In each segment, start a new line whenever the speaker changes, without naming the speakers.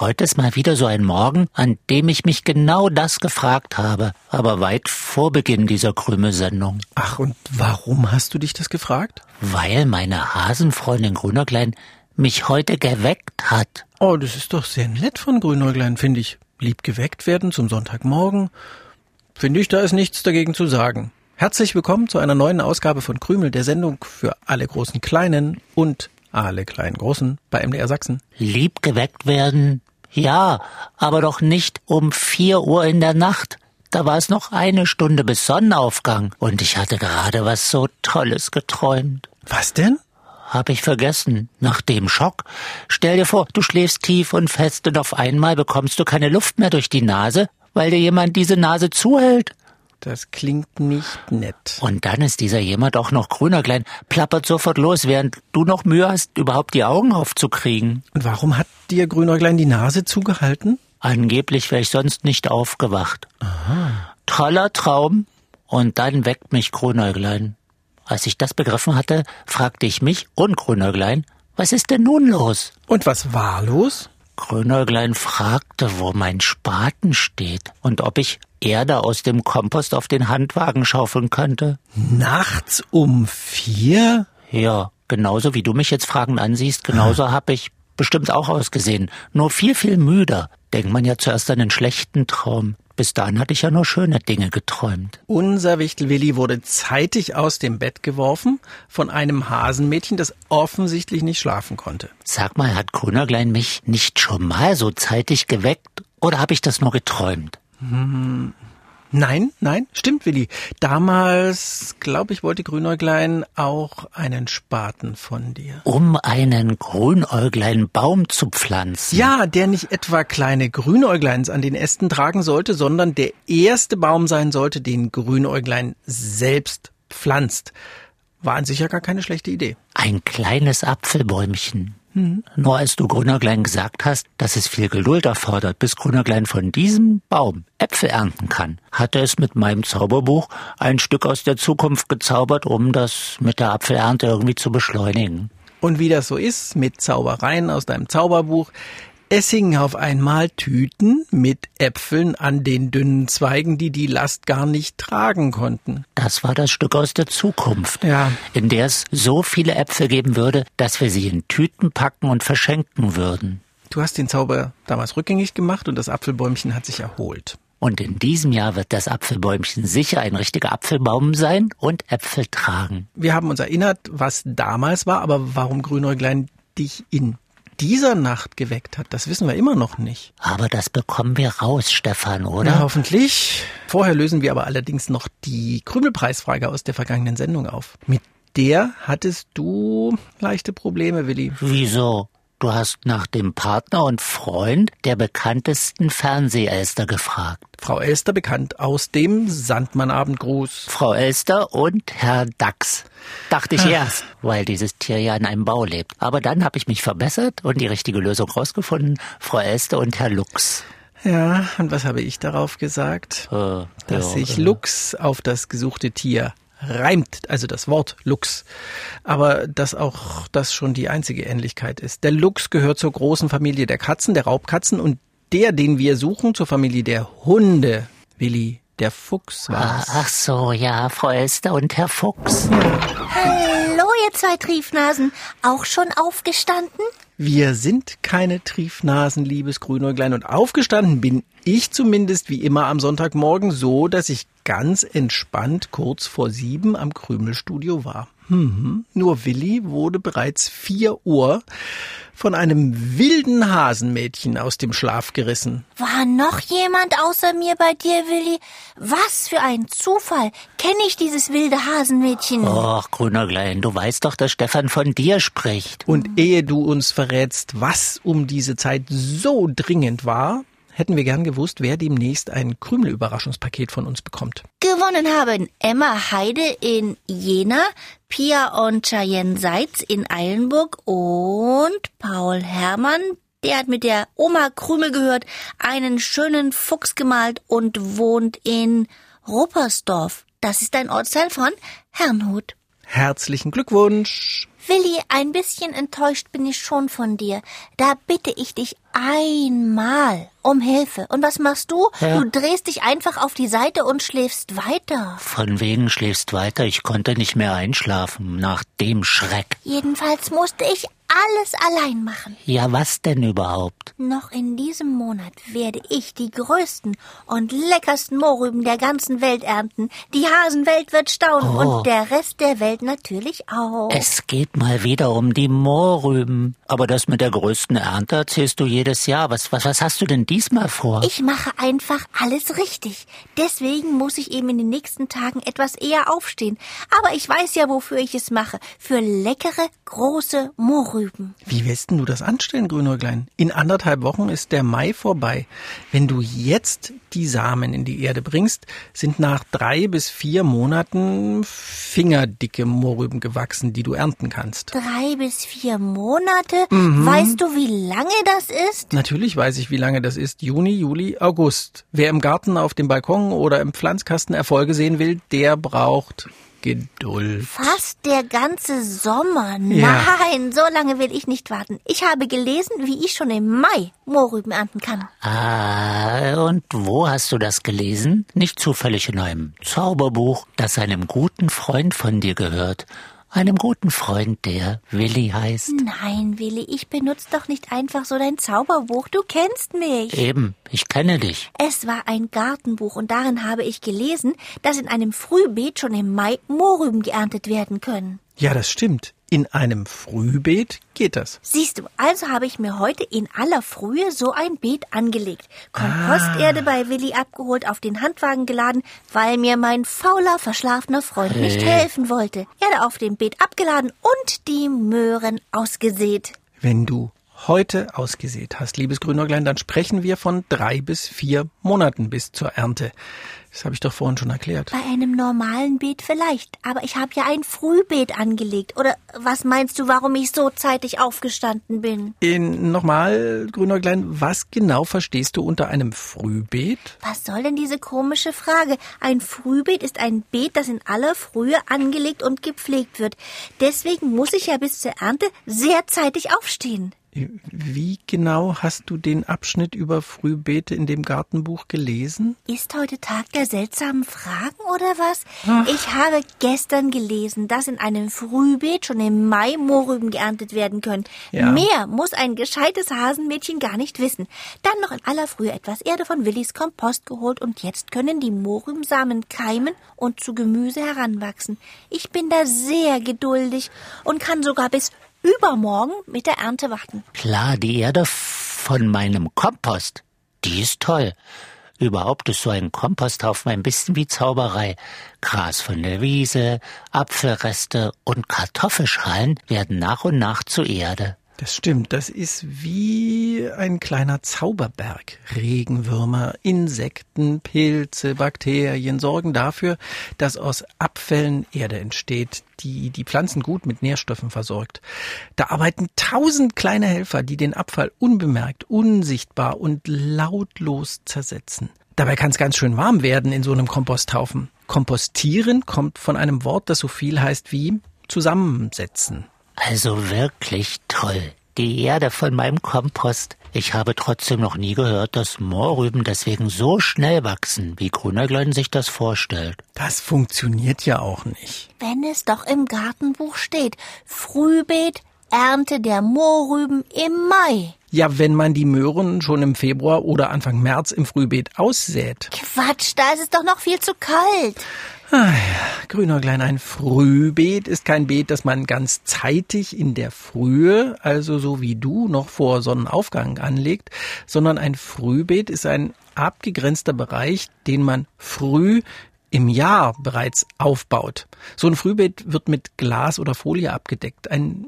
Heute ist mal wieder so ein Morgen, an dem ich mich genau das gefragt habe, aber weit vor Beginn dieser Krümelsendung.
Ach, und warum hast du dich das gefragt?
Weil meine Hasenfreundin Grünerklein mich heute geweckt hat.
Oh, das ist doch sehr nett von Grünäuglein, finde ich. Lieb geweckt werden zum Sonntagmorgen. Finde ich, da ist nichts dagegen zu sagen. Herzlich willkommen zu einer neuen Ausgabe von Krümel, der Sendung für alle großen Kleinen und alle kleinen Großen bei MDR Sachsen.
Lieb geweckt werden? Ja, aber doch nicht um vier Uhr in der Nacht. Da war es noch eine Stunde bis Sonnenaufgang und ich hatte gerade was so Tolles geträumt.
Was denn?
Hab ich vergessen. Nach dem Schock. Stell dir vor, du schläfst tief und fest und auf einmal bekommst du keine Luft mehr durch die Nase, weil dir jemand diese Nase zuhält.
Das klingt nicht nett.
Und dann ist dieser jemand auch noch grüner klein, plappert sofort los, während du noch Mühe hast, überhaupt die Augen aufzukriegen.
Und warum hat dir Grünäuglein die Nase zugehalten?
Angeblich wäre ich sonst nicht aufgewacht. Aha. Toller Traum. Und dann weckt mich Grünäuglein. Als ich das begriffen hatte, fragte ich mich und Grünäuglein, was ist denn nun los?
Und was war los?
Grünäuglein fragte, wo mein Spaten steht und ob ich Erde aus dem Kompost auf den Handwagen schaufeln könnte.
Nachts um vier?
Ja, genauso wie du mich jetzt fragend ansiehst, genauso hab ich bestimmt auch ausgesehen. Nur viel, viel müder. Denkt man ja zuerst an einen schlechten Traum. Bis dahin hatte ich ja nur schöne Dinge geträumt.
Unser Wichtelwilli wurde zeitig aus dem Bett geworfen von einem Hasenmädchen, das offensichtlich nicht schlafen konnte.
Sag mal, hat Grünerglein mich nicht schon mal so zeitig geweckt oder habe ich das nur geträumt?
Hm, Nein, nein, stimmt, Willi. Damals, glaube ich, wollte Grünäuglein auch einen Spaten von dir.
Um einen Grünäuglein Baum zu pflanzen.
Ja, der nicht etwa kleine Grünäugleins an den Ästen tragen sollte, sondern der erste Baum sein sollte, den Grünäuglein selbst pflanzt. War an sich ja gar keine schlechte Idee.
Ein kleines Apfelbäumchen. Hm. Nur als du Grünerglein gesagt hast, dass es viel Geduld erfordert, bis Grünerglein von diesem Baum Äpfel ernten kann, hatte es mit meinem Zauberbuch ein Stück aus der Zukunft gezaubert, um das mit der Apfelernte irgendwie zu beschleunigen.
Und wie das so ist mit Zaubereien aus deinem Zauberbuch, es hingen auf einmal Tüten mit Äpfeln an den dünnen Zweigen, die die Last gar nicht tragen konnten.
Das war das Stück aus der Zukunft,
ja.
in der es so viele Äpfel geben würde, dass wir sie in Tüten packen und verschenken würden.
Du hast den Zauber damals rückgängig gemacht und das Apfelbäumchen hat sich erholt.
Und in diesem Jahr wird das Apfelbäumchen sicher ein richtiger Apfelbaum sein und Äpfel tragen.
Wir haben uns erinnert, was damals war, aber warum Grünäuglein dich in dieser Nacht geweckt hat, das wissen wir immer noch nicht.
Aber das bekommen wir raus, Stefan, oder?
Ja, hoffentlich. Vorher lösen wir aber allerdings noch die Krümelpreisfrage aus der vergangenen Sendung auf. Mit der hattest du leichte Probleme, Willi.
Wieso? Du hast nach dem Partner und Freund der bekanntesten Fernsehelster gefragt.
Frau Elster bekannt aus dem Sandmannabendgruß.
Frau Elster und Herr Dachs. Dachte ich erst, weil dieses Tier ja in einem Bau lebt. Aber dann habe ich mich verbessert und die richtige Lösung rausgefunden. Frau Elster und Herr Lux.
Ja, und was habe ich darauf gesagt?
Äh,
Dass
ja,
sich
äh.
Lux auf das gesuchte Tier reimt, also das Wort Lux. Aber dass auch das schon die einzige Ähnlichkeit ist. Der Lux gehört zur großen Familie der Katzen, der Raubkatzen und der, den wir suchen, zur Familie der Hunde. Willi, der Fuchs
Ah,
war's.
Ach so, ja, Frau Elster und Herr Fuchs.
Hallo, ihr zwei Triefnasen. Auch schon aufgestanden?
Wir sind keine Triefnasen, liebes Grünäuglein. Und aufgestanden bin ich zumindest wie immer am Sonntagmorgen so, dass ich ganz entspannt kurz vor sieben am Krümelstudio war. Mhm. Nur Willi wurde bereits vier Uhr von einem wilden Hasenmädchen aus dem Schlaf gerissen.
War noch jemand außer mir bei dir, Willi? Was für ein Zufall. Kenne ich dieses wilde Hasenmädchen?
Och, Grünerglein, du weißt doch, dass Stefan von dir spricht.
Und ehe du uns verrätst, was um diese Zeit so dringend war, hätten wir gern gewusst, wer demnächst ein Krümel-Überraschungspaket von uns bekommt.
Gewonnen haben Emma Heide in Jena, Pia und Cheyenne Seitz in Eilenburg und Paul Herrmann, der hat mit der Oma Krümel gehört, einen schönen Fuchs gemalt und wohnt in Ruppersdorf. Das ist ein Ortsteil von Herrnhut.
Herzlichen Glückwunsch!
Willi, ein bisschen enttäuscht bin ich schon von dir. Da bitte ich dich einmal um Hilfe. Und was machst du?
Ja.
Du drehst dich einfach auf die Seite und schläfst weiter.
Von wegen schläfst weiter, ich konnte nicht mehr einschlafen nach dem Schreck.
Jedenfalls musste ich alles allein machen.
Ja, was denn überhaupt?
Noch in diesem Monat werde ich die größten und leckersten Mohrrüben der ganzen Welt ernten. Die Hasenwelt wird staunen
Oh.
und der Rest der Welt natürlich auch.
Es geht mal wieder um die Mohrrüben. Aber das mit der größten Ernte erzählst du jedes Jahr. Was, was, was hast du denn diesmal vor?
Ich mache einfach alles richtig. Deswegen muss ich eben in den nächsten Tagen etwas eher aufstehen. Aber ich weiß ja, wofür ich es mache. Für leckere, große Mohrrüben.
Wie wirst denn du das anstellen, Grünäuglein? In anderthalb Wochen ist der Mai vorbei. Wenn du jetzt die Samen in die Erde bringst, sind nach drei bis vier Monaten fingerdicke Mohrrüben gewachsen, die du ernten kannst.
Drei bis vier Monate. Weißt du, wie lange das ist?
Natürlich weiß ich, wie lange das ist. Juni, Juli, August. Wer im Garten, auf dem Balkon oder im Pflanzkasten Erfolge sehen will, der braucht Geduld.
Fast der ganze Sommer.
Ja.
Nein, so lange will ich nicht warten. Ich habe gelesen, wie ich schon im Mai Mohrrüben ernten kann.
Ah, und wo hast du das gelesen? Nicht zufällig in einem Zauberbuch, das einem guten Freund von dir gehört. Einem guten Freund, der Willi heißt.
Nein, Willi, ich benutze doch nicht einfach so dein Zauberbuch. Du kennst mich.
Eben, ich kenne dich.
Es war ein Gartenbuch und darin habe ich gelesen, dass in einem Frühbeet schon im Mai Mohrrüben geerntet werden können.
Ja, das stimmt. In einem Frühbeet geht das.
Siehst du, also habe ich mir heute in aller Frühe so ein Beet angelegt. Komposterde bei Willi abgeholt, auf den Handwagen geladen, weil mir mein fauler, verschlafener Freund nicht helfen wollte. Erde auf dem Beet abgeladen und die Möhren ausgesät.
Wenn du heute ausgesät hast, liebes Grünäuglein, dann sprechen wir von drei bis vier Monaten bis zur Ernte. Das habe ich doch vorhin schon erklärt.
Bei einem normalen Beet vielleicht, aber ich habe ja ein Frühbeet angelegt. Oder was meinst du, warum ich so zeitig aufgestanden bin?
In, nochmal, Grünäuglein, was genau verstehst du unter einem Frühbeet?
Was soll denn diese komische Frage? Ein Frühbeet ist ein Beet, das in aller Frühe angelegt und gepflegt wird. Deswegen muss ich ja bis zur Ernte sehr zeitig aufstehen.
Wie genau hast du den Abschnitt über Frühbeete in dem Gartenbuch gelesen?
Ist heute Tag der seltsamen Fragen oder was? Ich habe gestern gelesen, dass in einem Frühbeet schon im Mai Mohrrüben geerntet werden können.
Ja.
Mehr muss ein gescheites Hasenmädchen gar nicht wissen. Dann noch in aller Frühe etwas Erde von Willis Kompost geholt und jetzt können die Mohrrübensamen keimen und zu Gemüse heranwachsen. Ich bin da sehr geduldig und kann sogar bis übermorgen mit der Ernte warten.
Klar, die Erde von meinem Kompost, die ist toll. Überhaupt ist so ein Komposthaufen ein bisschen wie Zauberei. Gras von der Wiese, Apfelreste und Kartoffelschalen werden nach und nach zu Erde.
Das stimmt, das ist wie ein kleiner Zauberberg. Regenwürmer, Insekten, Pilze, Bakterien sorgen dafür, dass aus Abfällen Erde entsteht, die die Pflanzen gut mit Nährstoffen versorgt. Da arbeiten tausend kleine Helfer, die den Abfall unbemerkt, unsichtbar und lautlos zersetzen. Dabei kann es ganz schön warm werden in so einem Komposthaufen. Kompostieren kommt von einem Wort, das so viel heißt wie zusammensetzen.
Also wirklich toll. Die Erde von meinem Kompost. Ich habe trotzdem noch nie gehört, dass Mohrrüben deswegen so schnell wachsen, wie Grünerglein sich das vorstellt.
Das funktioniert ja auch nicht.
Wenn es doch im Gartenbuch steht, Frühbeet, Ernte der Mohrrüben im Mai.
Ja, wenn man die Möhren schon im Februar oder Anfang März im Frühbeet aussät.
Quatsch, da ist es doch noch viel zu kalt.
Grünäuglein, ein Frühbeet ist kein Beet, das man ganz zeitig in der Frühe, also so wie du, noch vor Sonnenaufgang anlegt, sondern ein Frühbeet ist ein abgegrenzter Bereich, den man früh im Jahr bereits aufbaut. So ein Frühbeet wird mit Glas oder Folie abgedeckt, ein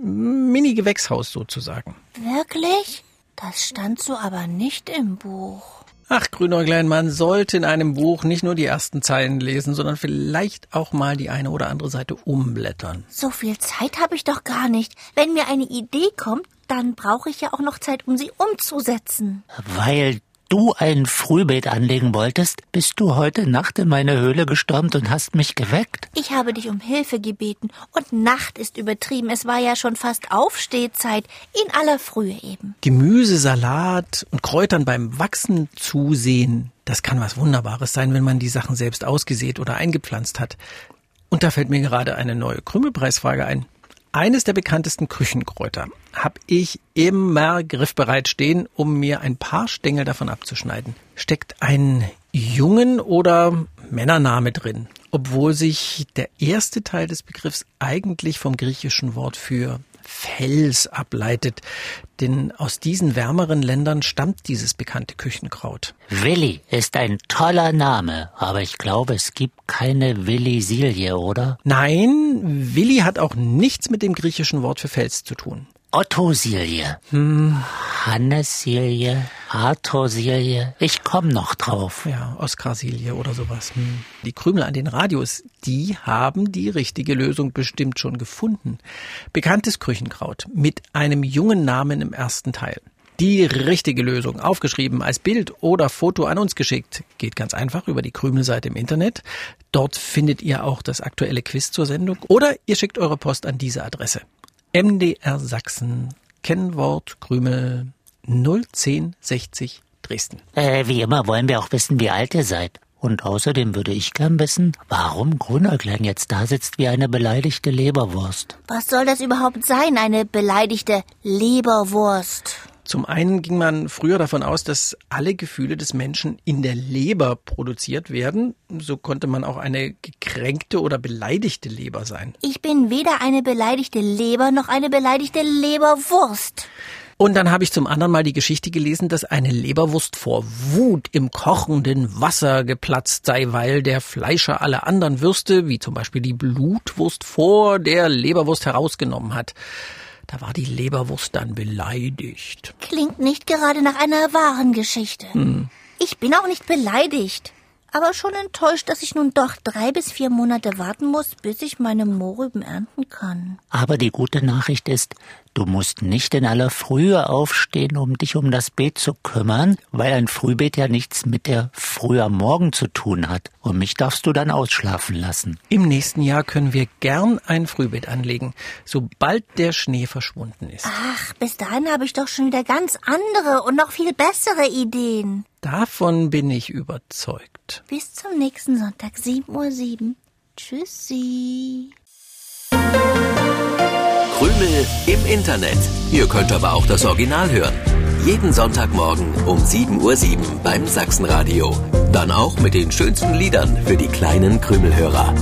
Mini-Gewächshaus sozusagen.
Wirklich? Das stand so aber nicht im Buch.
Ach, Grünäuglein, man sollte in einem Buch nicht nur die ersten Zeilen lesen, sondern vielleicht auch mal die eine oder andere Seite umblättern.
So viel Zeit habe ich doch gar nicht. Wenn mir eine Idee kommt, dann brauche ich ja auch noch Zeit, um sie umzusetzen.
Weil du ein Frühbeet anlegen wolltest, bist du heute Nacht in meine Höhle gestürmt und hast mich geweckt.
Ich habe dich um Hilfe gebeten und Nacht ist übertrieben. Es war ja schon fast Aufstehzeit, in aller Frühe eben.
Gemüse, Salat und Kräutern beim Wachsen zusehen, das kann was Wunderbares sein, wenn man die Sachen selbst ausgesät oder eingepflanzt hat. Und da fällt mir gerade eine neue Krümelpreisfrage ein. Eines der bekanntesten Küchenkräuter habe ich immer griffbereit stehen, um mir ein paar Stängel davon abzuschneiden. Steckt ein Jungen- oder Männername drin, obwohl sich der erste Teil des Begriffs eigentlich vom griechischen Wort für Fels ableitet, denn aus diesen wärmeren Ländern stammt dieses bekannte Küchenkraut.
Willi ist ein toller Name, aber ich glaube, es gibt keine Willi-Silje, oder?
Nein, Willi hat auch nichts mit dem griechischen Wort für Fels zu tun.
Otto-Silje, hm. Hannes-Silje, Arthur-Silje. Ich komme noch drauf.
Ja, Oskar-Silje oder sowas. Hm. Die Krümel an den Radios, die haben die richtige Lösung bestimmt schon gefunden. Bekanntes Küchenkraut mit einem jungen Namen im ersten Teil. Die richtige Lösung, aufgeschrieben als Bild oder Foto an uns geschickt, geht ganz einfach über die Krümelseite im Internet. Dort findet ihr auch das aktuelle Quiz zur Sendung oder ihr schickt eure Post an diese Adresse. MDR Sachsen, Kennwort Krümel 01060 Dresden.
Äh, wie immer wollen wir auch wissen, wie alt ihr seid. Und außerdem würde ich gern wissen, warum Grünäuglein jetzt da sitzt wie eine beleidigte Leberwurst.
Was soll das überhaupt sein, eine beleidigte Leberwurst?
Zum einen ging man früher davon aus, dass alle Gefühle des Menschen in der Leber produziert werden. So konnte man auch eine gekränkte oder beleidigte Leber sein.
Ich bin weder eine beleidigte Leber noch eine beleidigte Leberwurst.
Und dann habe ich zum anderen mal die Geschichte gelesen, dass eine Leberwurst vor Wut im kochenden Wasser geplatzt sei, weil der Fleischer alle anderen Würste, wie zum Beispiel die Blutwurst, vor der Leberwurst herausgenommen hat. Da war die Leberwurst dann beleidigt.
Klingt nicht gerade nach einer wahren Geschichte. Hm. Ich bin auch nicht beleidigt, aber schon enttäuscht, dass ich nun doch drei bis vier Monate warten muss, bis ich meine Mohrrüben ernten kann.
Aber die gute Nachricht ist, Du musst nicht in aller Frühe aufstehen, um dich um das Beet zu kümmern, weil ein Frühbeet ja nichts mit der Früh am Morgen zu tun hat. Und mich darfst du dann ausschlafen lassen.
Im nächsten Jahr können wir gern ein Frühbeet anlegen, sobald der Schnee verschwunden ist.
Ach, bis dahin habe ich doch schon wieder ganz andere und noch viel bessere Ideen.
Davon bin ich überzeugt.
Bis zum nächsten Sonntag, 7.07 Uhr. Tschüssi.
Krümel im Internet. Ihr könnt aber auch das Original hören. Jeden Sonntagmorgen um 7.07 Uhr beim Sachsenradio. Dann auch mit den schönsten Liedern für die kleinen Krümelhörer.